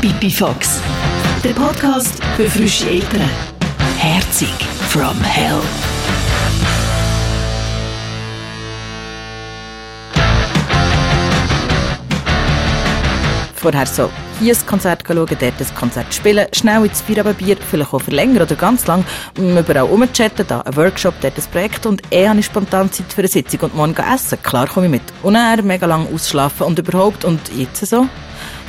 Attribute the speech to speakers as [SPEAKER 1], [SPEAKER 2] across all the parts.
[SPEAKER 1] Pipi Fox, der Podcast für frische Eltern. Herzig from Hell.
[SPEAKER 2] Vorher so hier ein Konzert schauen, dort ein Konzert spielen, schnell ins Feierabendbier, vielleicht auch für länger oder ganz lang, überall rumchatten, da ein Workshop, dort ein Projekt und eh habe ich spontan Zeit für eine Sitzung und morgen essen. Klar komme ich mit. Und dann mega lang ausschlafen und überhaupt und jetzt so?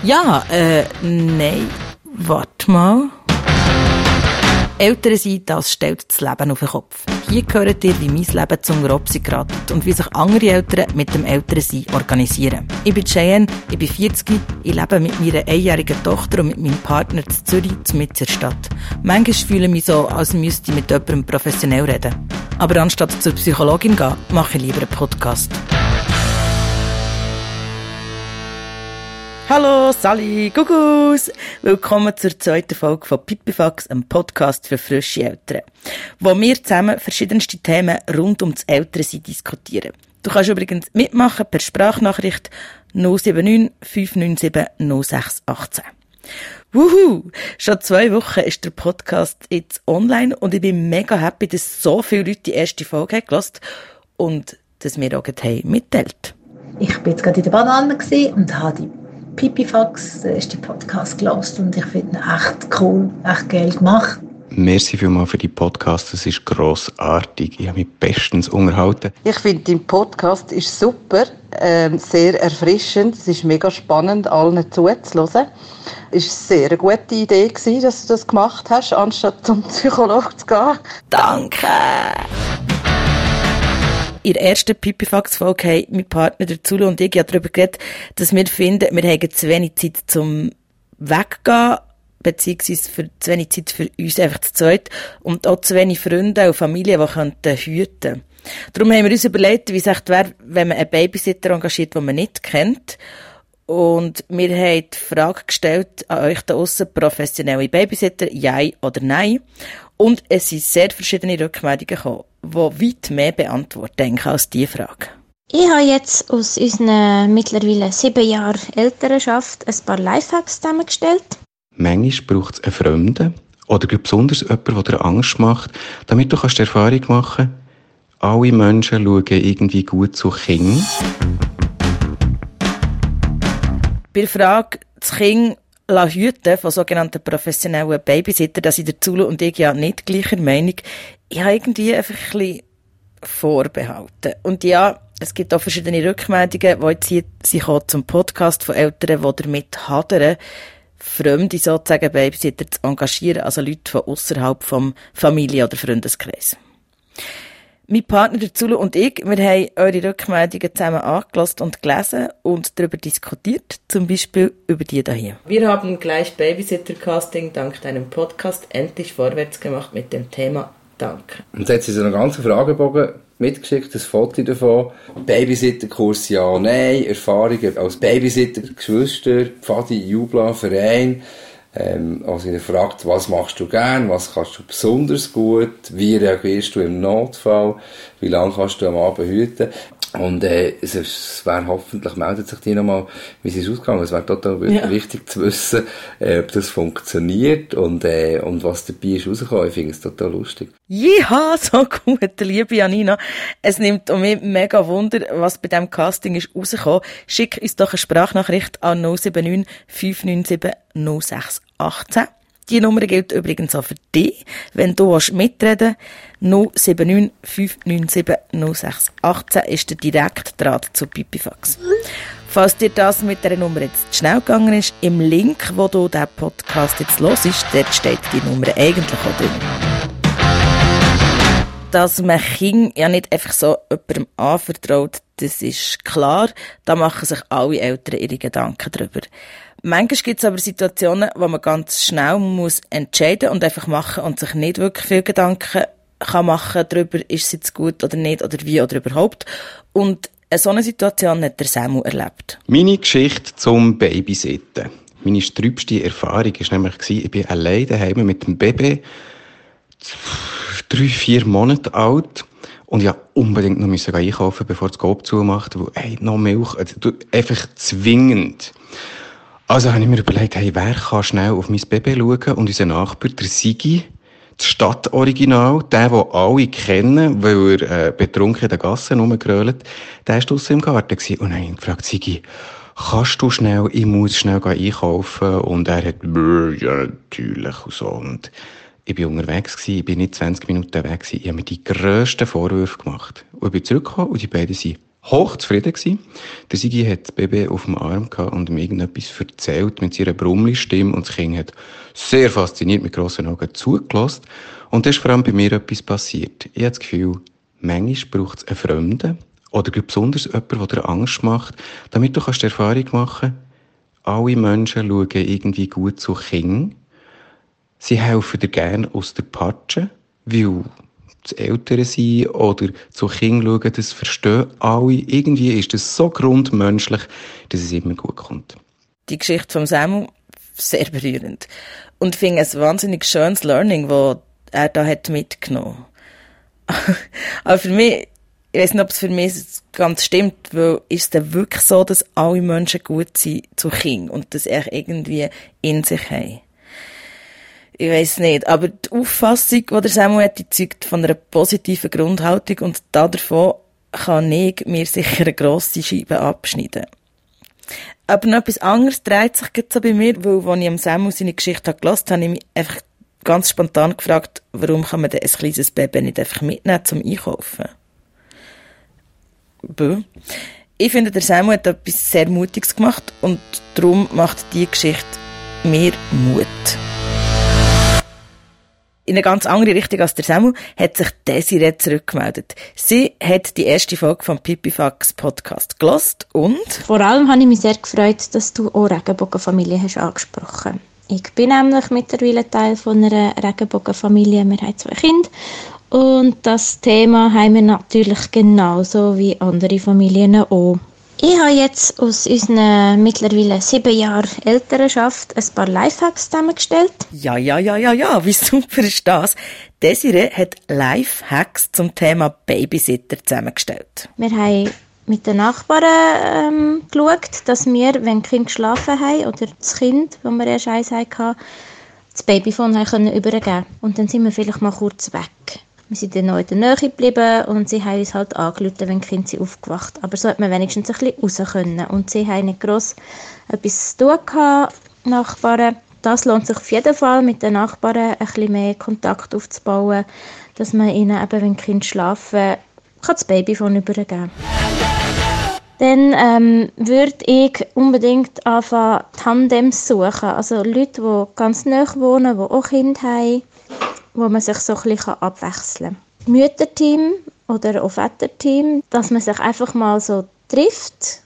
[SPEAKER 2] Ja, äh, nein, warte mal. Eltern sein, das stellt das Leben auf den Kopf. Hier gehört ihr, wie mein Leben zum Grobsi geratet und wie sich andere Eltern mit dem Elternsein organisieren. Ich bin Cheyenne, ich bin 40, ich lebe mit meiner einjährigen Tochter und mit meinem Partner in Zürich, in der Stadt. Manchmal fühle ich mich so, als müsste ich mit jemandem professionell reden. Aber anstatt zur Psychologin gehen, mache ich lieber einen Podcast. Hallo, Sally, Gugus! Willkommen zur zweiten Folge von Pipifax, einem Podcast für frische Eltern, wo wir zusammen verschiedenste Themen rund um das Elternsein diskutieren. Du kannst übrigens mitmachen per Sprachnachricht 079 597 0618. Wuhu! Schon zwei Wochen ist der Podcast jetzt online und ich bin mega happy, dass so viele Leute die erste Folge haben gelassen und dass wir auch mitteilt.
[SPEAKER 3] Ich bin jetzt gerade in der Banane und habe die Pipifax, der erste Podcast gelost und ich finde ihn echt cool, echt geil gemacht.
[SPEAKER 4] Merci vielmals für die Podcast, das ist grossartig. Ich habe mich bestens unterhalten.
[SPEAKER 5] Ich finde, dein Podcast ist super, äh, sehr erfrischend. Es ist mega spannend, allen zuzuhören. Es war eine sehr gute Idee, gewesen, dass du das gemacht hast, anstatt zum Psychologen zu gehen.
[SPEAKER 2] Danke! In der ersten Pipifax-Folge haben mein Partner, der Zulu und ich, ja darüber geredet, dass wir finden, wir haben zu wenig Zeit zum Weggehen, beziehungsweise für zu wenig Zeit für uns einfach zu zweit und auch zu wenig Freunde und Familie, die könnten hüten. Darum haben wir uns überlegt, wie es echt wäre, wenn man einen Babysitter engagiert, den man nicht kennt. Und wir haben die Frage gestellt an euch da aussen, professionelle Babysitter, ja oder nein. Und es sind sehr verschiedene Rückmeldungen gekommen die weit mehr beantworten als diese Frage.
[SPEAKER 6] Ich habe jetzt aus unserer mittlerweile sieben Jahren Elternschaft ein paar Lifehacks zusammengestellt.
[SPEAKER 4] Manchmal braucht es einen Fremden oder besonders jemanden, der dir Angst macht, damit du kannst die Erfahrung machen alle Menschen schauen irgendwie gut zu Kindern.
[SPEAKER 2] Bei der Frage, das Kind hüten von sogenannten professionellen Babysitter, dass ich der Zulu und ich ja nicht gleicher Meinung. Ich habe irgendwie einfach ein bisschen vorbehalten. Und ja, es gibt auch verschiedene Rückmeldungen, die jetzt hier sich auch zum Podcast von Eltern, die damit hadern, Fremde sozusagen Babysitter zu engagieren, also Leute von außerhalb vom Familie- oder Freundeskreis. Mein Partner der Zulu und ich, wir haben eure Rückmeldungen zusammen angelassen und gelesen und darüber diskutiert, zum Beispiel über die hier. Wir haben gleich Babysitter-Casting dank deinem Podcast endlich vorwärts gemacht mit dem Thema Danke.
[SPEAKER 7] Und jetzt so einen ganzen Fragebogen mitgeschickt, ein Foto davon. Babysitter-Kurs ja, nein, Erfahrungen als Babysitter, Geschwister, Pfadi, Jubla, Verein. Ähm, also er fragt, was machst du gern, was kannst du besonders gut, wie reagierst du im Notfall, wie lange kannst du am Abend hüten. Und äh, es, es wäre hoffentlich, meldet sich die nochmal, wie sie es ausgegangen Es wäre total ja. wichtig zu wissen, äh, ob das funktioniert und, äh, und was dabei ist rausgekommen. Ich finde es total lustig.
[SPEAKER 2] Ja, so gut, liebe Janina. Es nimmt um mich mega Wunder, was bei diesem Casting ist rausgekommen. Schick uns doch eine Sprachnachricht an 079 597 0618. Die Nummer gilt übrigens auch für dich. Wenn du mitreden willst, 079 597 0618 ist der Direktdraht zu Pipifax. Falls dir das mit der Nummer jetzt zu schnell gegangen ist, im Link, wo du diesen Podcast jetzt los ist, dort steht die Nummer eigentlich auch drin. Dass man Kind ja nicht einfach so jemandem anvertraut, das ist klar. Da machen sich alle Eltern ihre Gedanken drüber. Manchmal gibt es aber Situationen, wo man ganz schnell muss entscheiden und einfach machen und sich nicht wirklich viel Gedanken kann machen darüber, ist es jetzt gut oder nicht oder wie oder überhaupt. Und eine so eine Situation hat der Samu erlebt.
[SPEAKER 4] Meine Geschichte zum Babysitten. Meine trübste Erfahrung war nämlich, ich bin allein daheim mit dem Baby, drei, vier Monate alt. Und ja, unbedingt noch müssen einkaufen, bevor das Coop zumacht, weil, ey, noch Milch, also, einfach zwingend. Also habe ich mir überlegt, hey, wer kann schnell auf mein Baby schauen? Und unser Nachbar, der Sigi, das Stadtoriginal, der, den alle kennen, weil er äh, betrunken in den Gassen rumgrölt, der war draussen im Garten. Und habe ihn gefragt, Sigi, kannst du schnell, ich muss schnell einkaufen. Und er hat, ja, natürlich, und so. Und ich bin unterwegs gewesen, ich bin nicht 20 Minuten weg gewesen. Ich habe mir die grössten Vorwürfe gemacht. Und ich bin zurückgekommen und die beiden sind hochzufrieden gewesen. Der Sigi hat das Baby auf dem Arm gehabt und ihm irgendetwas erzählt mit seiner Brummli-Stimme und das Kind hat sehr fasziniert mit grossen Augen zugelassen. Und da ist vor allem bei mir etwas passiert. Ich habe das Gefühl, manchmal braucht es einen Fremden oder besonders jemanden, der dir Angst macht, damit du kannst die Erfahrung machen alle Menschen schauen irgendwie gut zu Kindern. Sie helfen dir gerne aus der Patsche, weil zu Eltern sein oder zu Kindern schauen, das verstehen alle. Irgendwie ist das so grundmenschlich, dass es immer gut kommt.
[SPEAKER 2] Die Geschichte von Samu, sehr berührend. Und ich finde es ein wahnsinnig schönes Learning, das er da hat mitgenommen. Aber für mich, ich weiß nicht, ob es für mich ganz stimmt, weil ist es denn wirklich so, dass alle Menschen gut sind zu Kindern und dass er irgendwie in sich haben? Ich weiß nicht, aber die Auffassung, die der Samuel hat, die zeugt von einer positiven Grundhaltung und davon kann ich mir sicher eine grosse Scheibe abschneiden. Aber noch etwas anderes dreht sich jetzt so bei mir, weil, als ich am Samuel seine Geschichte gehört habe, habe ich mich einfach ganz spontan gefragt, warum kann man denn ein kleines Baby nicht einfach mitnehmen zum Einkaufen? Bö. Ich finde, der Samuel hat etwas sehr Mutiges gemacht und darum macht die Geschichte mir Mut in eine ganz andere Richtung als der Samuel, hat sich Desiree zurückgemeldet. Sie hat die erste Folge vom Pipifax Podcast gelost und...
[SPEAKER 6] Vor allem habe ich mich sehr gefreut, dass du auch Regenbogenfamilie hast angesprochen. Ich bin nämlich mittlerweile Teil von einer Regenbogenfamilie. Wir haben zwei Kinder und das Thema haben wir natürlich genauso wie andere Familien auch. Ich habe jetzt aus unserer mittlerweile sieben Jahren Elternschaft ein paar Lifehacks zusammengestellt.
[SPEAKER 2] Ja, ja, ja, ja, ja, wie super ist das? Desiree hat Lifehacks zum Thema Babysitter zusammengestellt.
[SPEAKER 6] Wir haben mit den Nachbarn ähm, geschaut, dass wir, wenn die Kinder geschlafen haben oder das Kind, das wir erst eins hatten, das Babyphone haben können übergeben Und dann sind wir vielleicht mal kurz weg. Wir sind dann noch in der Nähe geblieben und sie haben uns halt angerufen, wenn die Kinder sind Aber so hat man wenigstens ein bisschen raus können. Und sie haben nicht gross etwas zu tun gehabt, Nachbarn. Das lohnt sich auf jeden Fall, mit den Nachbarn ein bisschen mehr Kontakt aufzubauen, dass man ihnen eben, wenn die Kinder schlafen, kann das Babyphone übergeben dann ähm, würde ich unbedingt anfangen, Tandems suchen. Also Leute, die ganz nah wohnen, die auch Kinder haben wo man sich so ein bisschen abwechseln kann. Mütterteam oder auch Väterteam, dass man sich einfach mal so trifft,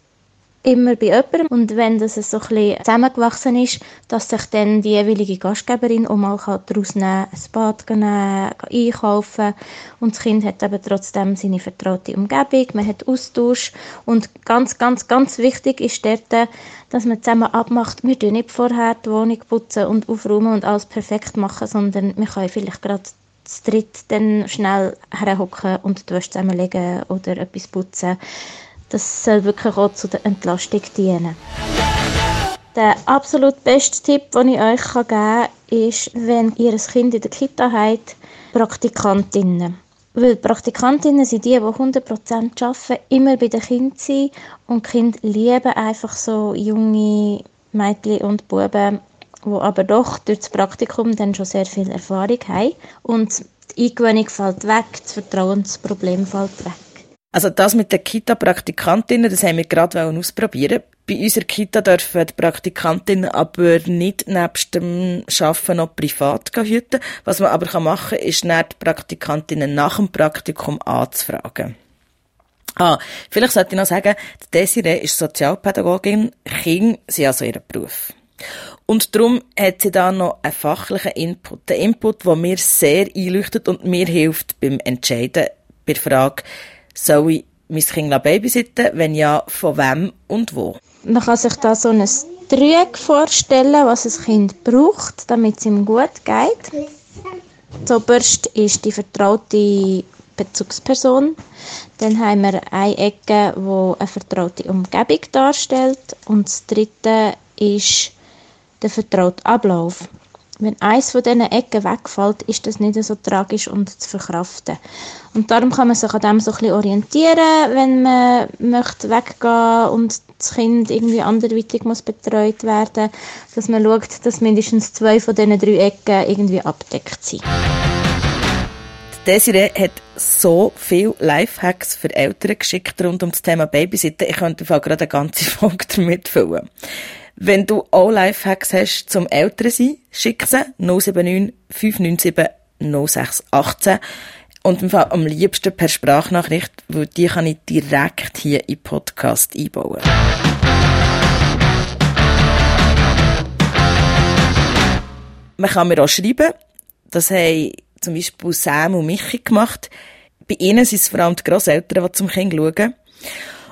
[SPEAKER 6] immer bei jemandem. Und wenn das so ein bisschen zusammengewachsen ist, dass sich dann die jeweilige Gastgeberin auch mal daraus nehmen kann, ein Bad nehmen, einkaufen. Und das Kind hat eben trotzdem seine vertraute Umgebung, man hat Austausch. Und ganz, ganz, ganz wichtig ist dort, dass man zusammen abmacht, wir tun nicht vorher die Wohnung putzen und aufräumen und alles perfekt machen, sondern wir können vielleicht gerade zu dritt dann schnell herhocken und die Wäsche zusammenlegen oder etwas putzen. Das soll wirklich auch zu der Entlastung dienen. Der absolut beste Tipp, den ich euch geben kann, ist, wenn ihr ein Kind in der Kita habt, Praktikantinnen. Weil Praktikantinnen sind die, die 100% arbeiten, immer bei den Kindern sind und Kinder lieben einfach so junge Mädchen und Buben, die aber doch durch das Praktikum dann schon sehr viel Erfahrung haben. Und die Eingewöhnung fällt weg, das Vertrauensproblem fällt weg.
[SPEAKER 2] Also das mit den Kita-Praktikantinnen, das haben wir gerade ausprobieren. Bei unserer Kita dürfen die Praktikantinnen aber nicht nebst dem Arbeiten noch privat hüten. Was man aber machen kann, ist nicht die Praktikantinnen nach dem Praktikum anzufragen. Ah, vielleicht sollte ich noch sagen, Desiree ist Sozialpädagogin, Kinder sind also ihr Beruf. Und darum hat sie da noch einen fachlichen Input. Den Input, der mir sehr einleuchtet und mir hilft beim Entscheiden bei der Frage, soll ich mein Kind babysitten? Wenn ja, von wem und wo?
[SPEAKER 6] Man kann sich da so ein Dreieck vorstellen, was ein Kind braucht, damit es ihm gut geht. Zuoberst ist die vertraute Bezugsperson. Dann haben wir eine Ecke, die eine vertraute Umgebung darstellt. Und das dritte ist der vertraute Ablauf. Wenn eins von diesen Ecken wegfällt, ist das nicht so tragisch und zu verkraften. Und darum kann man sich an dem so ein bisschen orientieren, wenn man möchte weggehen und das Kind irgendwie anderweitig muss betreut werden, dass man schaut, dass mindestens zwei von diesen drei Ecken irgendwie abdeckt sind.
[SPEAKER 2] Desiree hat so viele Lifehacks für Eltern geschickt rund um das Thema Babysitten. Ich könnte gerade eine ganze Folge damit füllen. Wenn du auch Lifehacks hast zum Eltern sein, schick sie 079 597 0618 und im Fall am liebsten per Sprachnachricht, weil die kann ich direkt hier den Podcast einbauen. Man kann mir auch schreiben, das haben zum Beispiel Sam und Michi gemacht. Bei ihnen sind es vor allem die Grosseltern, die zum Kind schauen.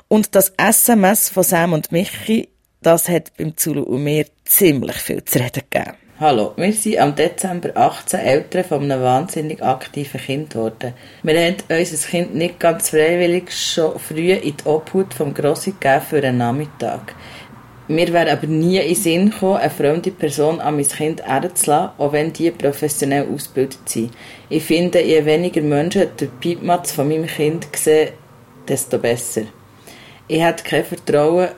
[SPEAKER 2] Und das SMS von Sam und Michi, das hat beim Zulu und mir ziemlich viel zu reden gegeben. Hallo, wir sind am Dezember 18 Eltern von einem wahnsinnig aktiven Kind geworden. Wir haben unser Kind nicht ganz freiwillig schon früh in die Obhut vom Grossi gegeben für einen Nachmittag. Mir wäre aber nie in den Sinn gekommen, eine fremde Person an mein Kind herzulassen, auch wenn die professionell ausgebildet sind. Ich finde, je weniger Menschen den Piepmatz von meinem Kind sehen, desto besser. Ich hätte kein Vertrauen,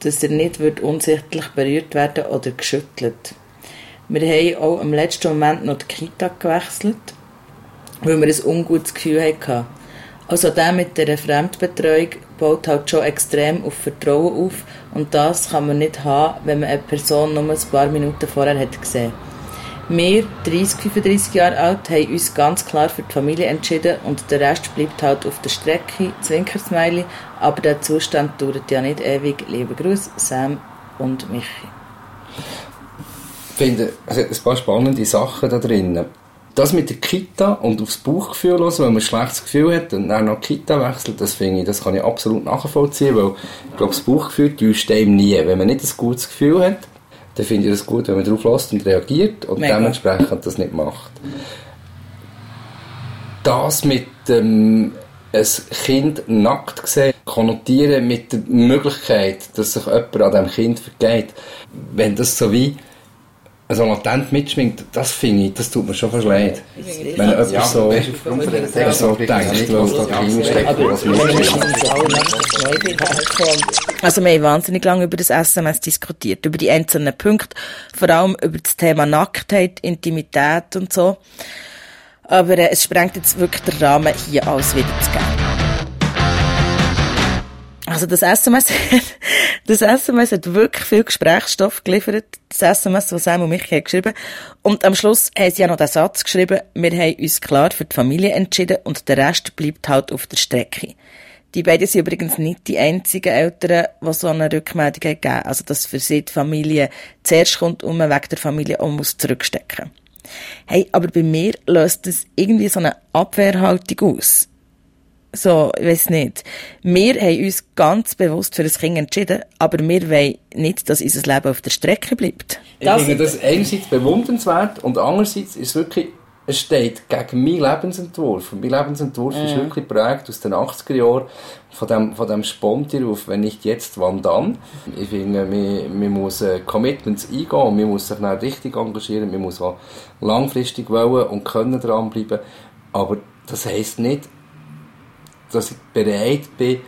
[SPEAKER 2] dass er nicht wird unsichtlich berührt werden oder geschüttelt. Wir haben auch am letzten Moment noch die Kita gewechselt, weil wir ein ungutes Gefühl hatten. Also der mit der Fremdbetreuung baut halt schon extrem auf Vertrauen auf und das kann man nicht haben, wenn man eine Person nur ein paar Minuten vorher hat gesehen. Wir, 30, 35 Jahre alt, haben uns ganz klar für die Familie entschieden und der Rest bleibt halt auf der Strecke, Zwinkersmiley, aber der Zustand dauert ja nicht ewig. Liebe Grüße, Sam und Michi.
[SPEAKER 7] Ich finde, es hat ein paar spannende Sachen da drin das mit der Kita und aufs Bauchgefühl hören, wenn man ein schlechtes Gefühl hat und dann noch die Kita wechselt, das finde ich, das kann ich absolut nachvollziehen, weil ich glaube, das Bauchgefühl täuscht einem nie. Wenn man nicht ein gutes Gefühl hat, dann finde ich das gut, wenn man darauf lässt und reagiert und Mega. dementsprechend das nicht macht. Das mit dem ein Kind nackt sehen, konnotieren mit der Möglichkeit, dass sich jemand an diesem Kind vergeht, wenn das so wie so latent mitschwingt, das finde ich, das tut mir schon fast leid. Wenn jemand ja, so, so denkt, was da drin steckt, was
[SPEAKER 2] Also wir haben wahnsinnig lange über das SMS diskutiert, über die einzelnen Punkte, vor allem über das Thema Nacktheit, Intimität und so. Aber äh, es sprengt jetzt wirklich den Rahmen, hier alles wiederzugeben. Also das SMS, das SMS hat wirklich viel Gesprächsstoff geliefert. Das SMS, was Sam und mich haben geschrieben. Und am Schluss haben sie ja noch den Satz geschrieben, wir haben uns klar für die Familie entschieden und der Rest bleibt halt auf der Strecke. Die beiden sind übrigens nicht die einzigen Eltern, die so eine Rückmeldung gegeben Also, dass für sie die Familie zuerst kommt und man wegen der Familie auch muss zurückstecken. Hey, aber bei mir löst das irgendwie so eine Abwehrhaltung aus. So, ich weiß nicht. Wir haben uns ganz bewusst für das Kind entschieden, aber wir wollen nicht, dass unser Leben auf der Strecke bleibt.
[SPEAKER 7] Ich finde das einerseits bewundernswert und andererseits ist es wirklich, es steht gegen meinen Lebensentwurf. Und mein Lebensentwurf ja. ist wirklich geprägt aus den 80er Jahren von dem, von dem Spontiruf, wenn nicht jetzt, wann dann. Ich finde, man, man muss äh, Commitments eingehen, man muss sich dann richtig engagieren, man muss auch langfristig wollen und können dranbleiben. Aber das heisst nicht, dass ich bereit bin,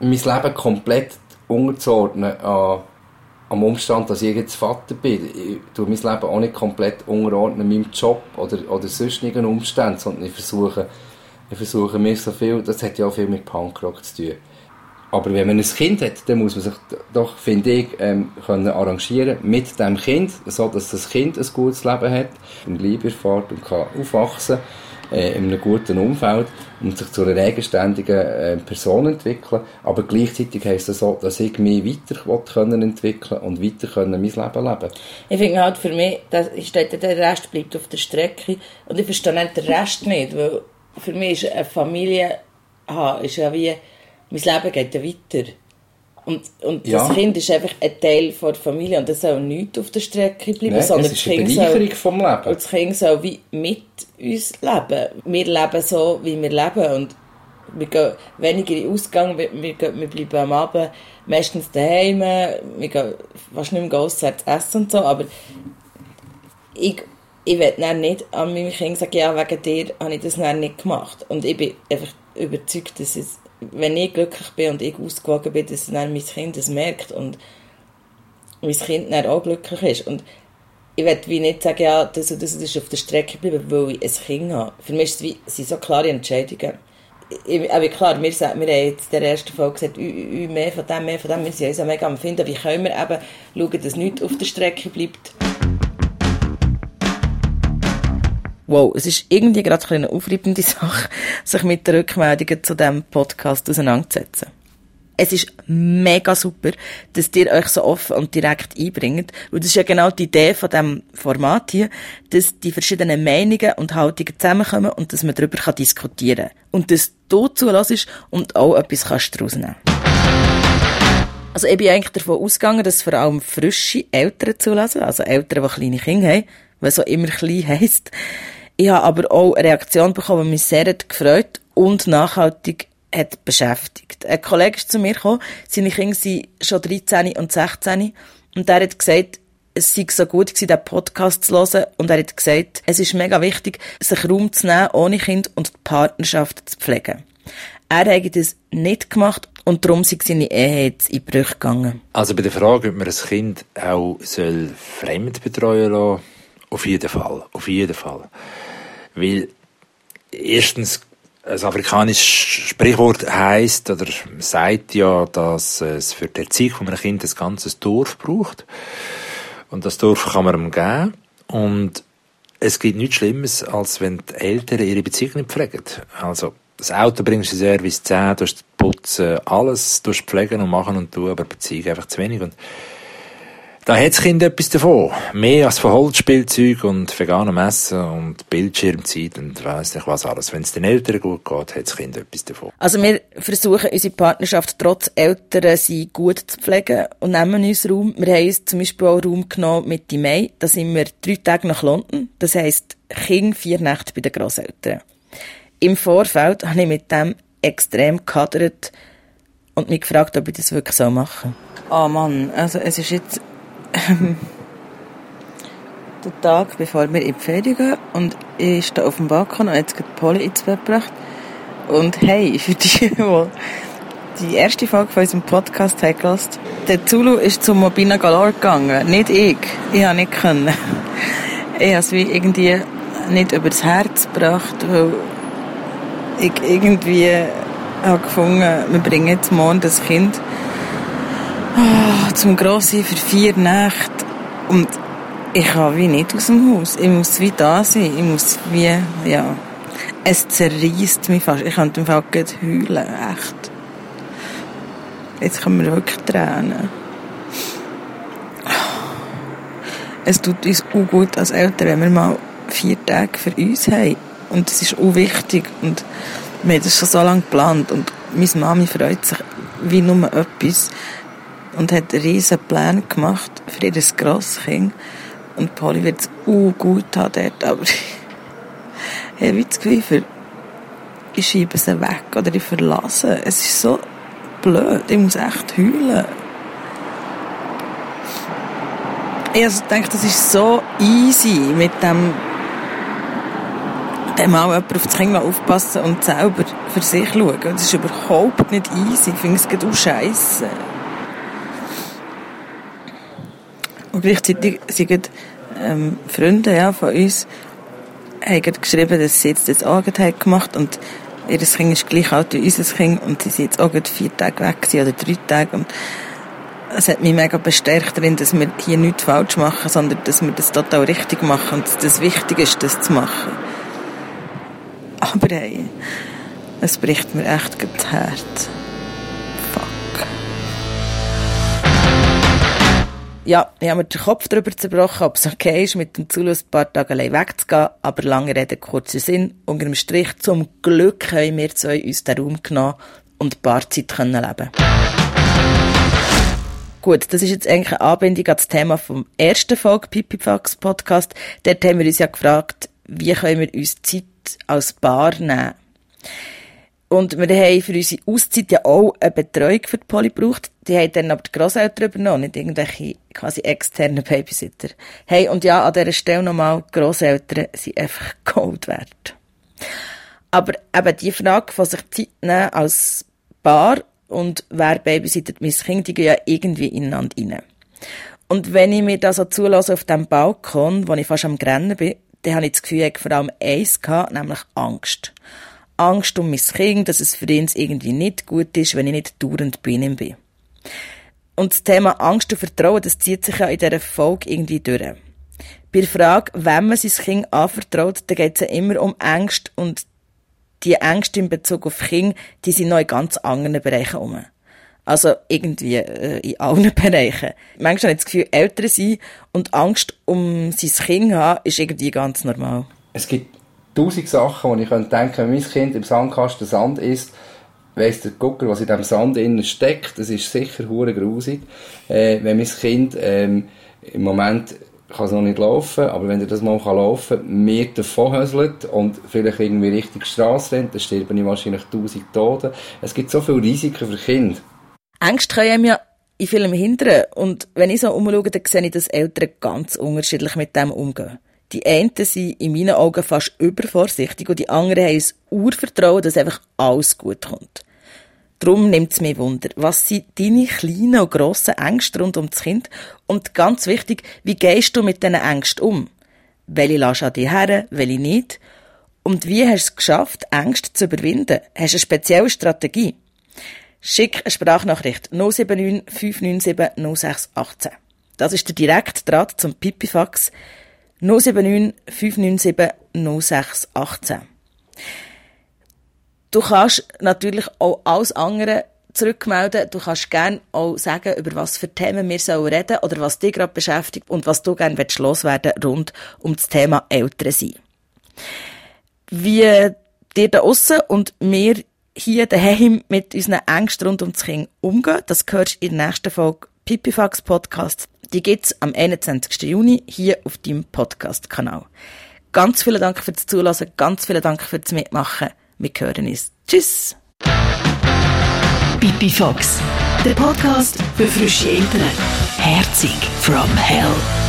[SPEAKER 7] mein Leben komplett unterzuordnen an, am Umstand, dass ich jetzt Vater bin. Ich tue mein Leben auch nicht komplett unterordnen meinem Job oder, oder sonstigen Umständen, sondern ich versuche, ich versuche mir so viel, das hat ja auch viel mit Punkrock zu tun. Aber wenn man ein Kind hat, dann muss man sich doch, finde ich, ähm, können arrangieren mit dem Kind, so dass das Kind ein gutes Leben hat, und Liebe erfährt und kann aufwachsen kann äh, in einem guten Umfeld und sich zu einer eigenständigen äh, Person entwickeln. Aber gleichzeitig heisst das auch, dass ich mich weiter können entwickeln und weiter können mein Leben leben
[SPEAKER 2] Ich finde halt für mich, dass steht, der Rest bleibt auf der Strecke und ich verstehe nicht den Rest nicht, weil für mich ist eine Familie, aha, ist ja wie, mein Leben geht ja weiter. Und, und ja. das Kind ist einfach ein Teil der Familie und das soll nicht auf der Strecke bleiben,
[SPEAKER 7] Nein, sondern das Kind soll, vom Leben.
[SPEAKER 2] Und das Kind soll wie mit uns leben. Wir leben so, wie wir leben und Wir gehen weniger in den Ausgang, wir, wir, gehen, wir bleiben am Abend meistens daheim, wir gehen fast nicht mehr auswärts essen und so, aber ich, ich will dann nicht an meinem Kind sagen, ja, wegen dir habe ich das dann nicht gemacht. Und ich bin einfach überzeugt, dass es, wenn ich glücklich bin und ich ausgewogen bin, dass dann mein Kind das merkt und mein Kind dann auch glücklich ist. Und ich will wie nicht sagen, ja, das das, ist auf der Strecke geblieben, weil ich ein Kind habe. Für mich ist es wie, sind so klare Entscheidungen. Ich, aber klar, wir, wir haben jetzt in der ersten Folge gesagt, mehr von dem, mehr von dem, wir sind uns mega am Finden, wie können wir eben schauen, dass nichts auf der Strecke bleibt. Wow, es ist irgendwie gerade eine aufreibende Sache, sich mit den Rückmeldungen zu diesem Podcast auseinanderzusetzen. Es ist mega super, dass ihr euch so offen und direkt einbringt. Und das ist ja genau die Idee von diesem Format hier, dass die verschiedenen Meinungen und Haltungen zusammenkommen und dass man darüber diskutieren kann. Und dass du zulässt und auch etwas kannst daraus nehmen Also ich bin eigentlich davon ausgegangen, dass vor allem frische Eltern zulassen, also Eltern, die kleine Kinder haben, was auch immer klein heisst. Ich habe aber auch eine Reaktion bekommen, die mich sehr gefreut und nachhaltig hat beschäftigt. Ein Kollege ist zu mir gekommen, seine Kinder sind schon 13 und 16 und er hat gesagt, es sei so gut gewesen, den Podcast zu hören und er hat gesagt, es ist mega wichtig, sich Raum zu nehmen ohne Kind und die Partnerschaft zu pflegen. Er hat das nicht gemacht und darum sind seine Ehe jetzt in Brüche gegangen.
[SPEAKER 8] Also bei der Frage, ob man ein Kind auch soll fremd betreuen lassen, auf jeden Fall, auf jeden Fall. Weil erstens ein afrikanisches Sprichwort heißt oder sagt ja, dass es für die Erziehung von einem Kind ein ganzes Dorf braucht. Und das Dorf kann man ihm geben. Und es gibt nichts Schlimmes, als wenn die Eltern ihre Beziehung nicht pflegen. Also, das Auto bringst du Service 10, du putzen, alles, du pflegen und machen und tun, aber Beziehung einfach zu wenig. Und da hat das Kind etwas davon. Mehr als von Holzspielzeug und veganem Essen und Bildschirmzeit und weiss nicht was alles. Wenn es den Eltern gut geht, hat das Kind etwas davon.
[SPEAKER 2] Also wir versuchen unsere Partnerschaft trotz Eltern sie gut zu pflegen und nehmen uns Raum. Wir haben uns zum Beispiel auch Raum genommen Mitte Mai. Da sind wir drei Tage nach London. Das heisst, Kind vier Nächte bei den Grosseltern. Im Vorfeld habe ich mit dem extrem gehadert und mich gefragt, ob ich das wirklich so machen soll. Oh Mann, also es ist jetzt ähm, den Tag, bevor wir in die Ferien. Und ich stehe auf dem Balkon und jetzt geht Polly ins Bett gebracht. Und hey, für die, die die erste Folge von unserem Podcast haben der Zulu ist zum Mobina Galore gegangen. Nicht ich. Ich habe nicht können. Ich habe es wie irgendwie nicht übers Herz gebracht, weil ich irgendwie habe gefunden, wir bringen jetzt morgen das Kind zum Grossen für vier Nächte. Und ich kann wie nicht aus dem Haus. Ich muss wie da sein. Ich muss wie, ja. Es zerreißt mich fast. Ich könnte im Fall heulen. Echt. Jetzt können wir wirklich tränen. Es tut uns auch gut als Eltern, wenn wir mal vier Tage für uns haben. Und das ist auch wichtig. Und wir haben das schon so lange geplant. Und meine Mami freut sich wie nur etwas, und hat einen riesen Plan gemacht für ihr Grosskind. Und Polly wird es auch gut haben dort, aber ich habe das Gefühl, ich schiebe sie weg oder ich verlasse. Es ist so blöd, ich muss echt heulen. Ich also denke, das ist so easy mit dem dem auch jemand auf das Kind aufpassen und selber für sich schauen. Das ist überhaupt nicht easy. Ich finde es auch scheiße. Und gleichzeitig sind ähm, Freunde ja, von uns haben geschrieben, dass sie jetzt das auch gemacht und ihr Kind ist gleich alt wie unser Kind und sie sind jetzt auch vier Tage weg oder drei Tage und es hat mich mega bestärkt darin, dass wir hier nichts falsch machen, sondern dass wir das total richtig machen und das Wichtige ist, das zu machen. Aber hey, es bricht mir echt das Herz. Ja, ich habe mir den Kopf darüber zerbrochen, ob es okay ist, mit dem Zulus ein paar Tage allein wegzugehen, aber lange Rede, kurzer Sinn. Unter dem Strich, zum Glück haben wir zwei uns den Raum genommen und Paarzeit können leben. Gut, das ist jetzt eigentlich eine Anbindung an das Thema vom ersten Folge Pipifax Podcast. Dort haben wir uns ja gefragt, wie können wir uns Zeit als Paar nehmen. Und wir haben für unsere Auszeit ja auch eine Betreuung für die Polly gebraucht. Die haben dann aber die Grosseltern übernommen, nicht irgendwelche quasi externen Babysitter. Hey, und ja, an dieser Stelle nochmal, Grosseltern sind einfach Gold wert. Aber eben die Frage von sich Zeit nehmen als Paar und wer babysittet mein Kind, die gehen ja irgendwie ineinander rein. Und wenn ich mir das so zulasse auf dem Balkon, wo ich fast am Grennen bin, dann habe ich das Gefühl, ich vor allem eins gehabt, nämlich Angst. Angst um mein Kind, dass es für ihn irgendwie nicht gut ist, wenn ich nicht dauernd bei ihm bin. Und das Thema Angst und Vertrauen, das zieht sich ja in dieser Folge irgendwie durch. Bei der Frage, wenn man sein Kind anvertraut, dann geht es ja immer um Angst und die Ängste in Bezug auf Kind, die sind noch in ganz anderen Bereichen um. Also irgendwie äh, in allen Bereichen. Manchmal habe ich das Gefühl, älter sein und Angst um sein Kind haben, ist irgendwie ganz normal.
[SPEAKER 7] Es gibt tausend Sachen, wo ich könnte denken, wenn mein Kind im Sandkasten Sand isst, weiss der Gucker, was in diesem Sand innen steckt. Das ist sicher hure grusig. Äh, wenn mein Kind ähm, im Moment kann es noch nicht laufen, aber wenn er das mal kann laufen mir davon höselt und vielleicht irgendwie Richtung Straße rennt, dann sterben ich wahrscheinlich tausend Tote. Es gibt so viele Risiken für Kinder.
[SPEAKER 2] Ängste können ja in vielem hindern. Und wenn ich so umschaue, dann sehe ich, dass Eltern ganz unterschiedlich mit dem umgehen. Die einen sind in meinen Augen fast übervorsichtig und die anderen haben ein Urvertrauen, dass einfach alles gut kommt. Darum nimmt es mich Wunder, was sind deine kleinen und grossen Ängste rund um das Kind? Und ganz wichtig, wie gehst du mit diesen Ängsten um? Welche lässt an dir her, welche nicht? Und wie hast du es geschafft, Ängste zu überwinden? Hast du eine spezielle Strategie? Schick eine Sprachnachricht 079 597 0618. Das ist der direkte Draht zum Pipifax 079 597 0618. Du kannst natürlich auch alles andere zurückmelden. Du kannst gerne auch sagen, über was für Themen wir sollen reden oder was dich gerade beschäftigt und was du gerne loswerden rund um das Thema Eltern sein. Wie dir da aussen und wir hier daheim mit unseren Ängsten rund um das Kind umgehen, das du in der nächsten Folge Pipifax Podcast. Die gibt's am 21. Juni hier auf deinem Podcast-Kanal. Ganz vielen Dank fürs Zuhören, ganz vielen Dank fürs Mitmachen. Wir hören uns. Tschüss!
[SPEAKER 9] Pipifax, der Podcast für frische Eltern. Herzig from Hell.